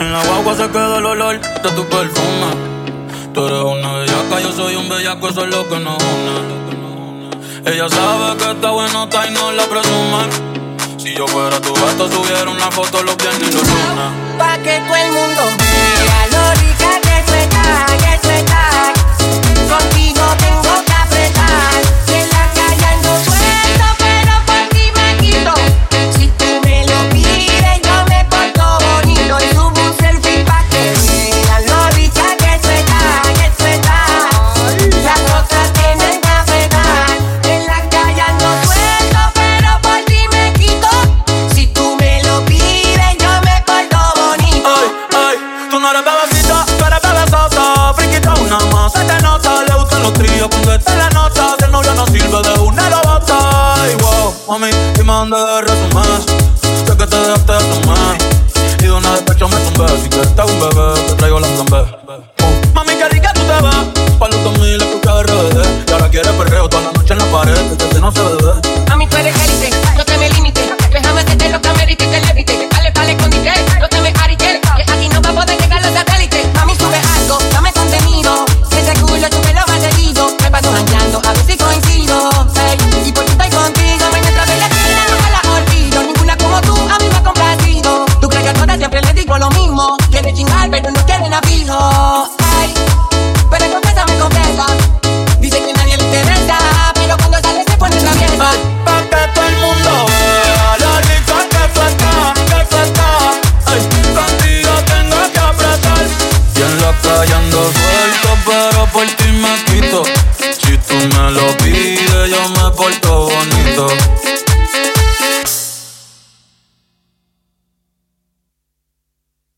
En la guagua se queda el olor de tu perfume. Tú eres una bellaca, yo soy un bellaco, eso es lo que nos une. Ella sabe que está bueno, y no la presume. Si yo fuera tu gato, subiera una foto los viernes y los lunes. Pa' que todo el mundo mami, dime dónde resumes. Sé que te dejaste de tomar. Y de una despecho me tumbé. Si te hago un bebé, te traigo la B. Uh, Mami, qué rica tú te ves. Pa' los 2000 escuché RBD. Y ahora quieres perreo toda la noche en la pared. Que no se bebe. chingar, pero no quieren abrigo. Ay, pero confesa, me confesa. Dice que nadie le interesa, pero cuando sale se pone traviesa. Pa, pa que todo el mundo vea la rica que suelta, que suelta. Ay, contigo tengo que apretar. Y en la calle suelto, pero por ti me quito. Si tú me lo pides, yo me porto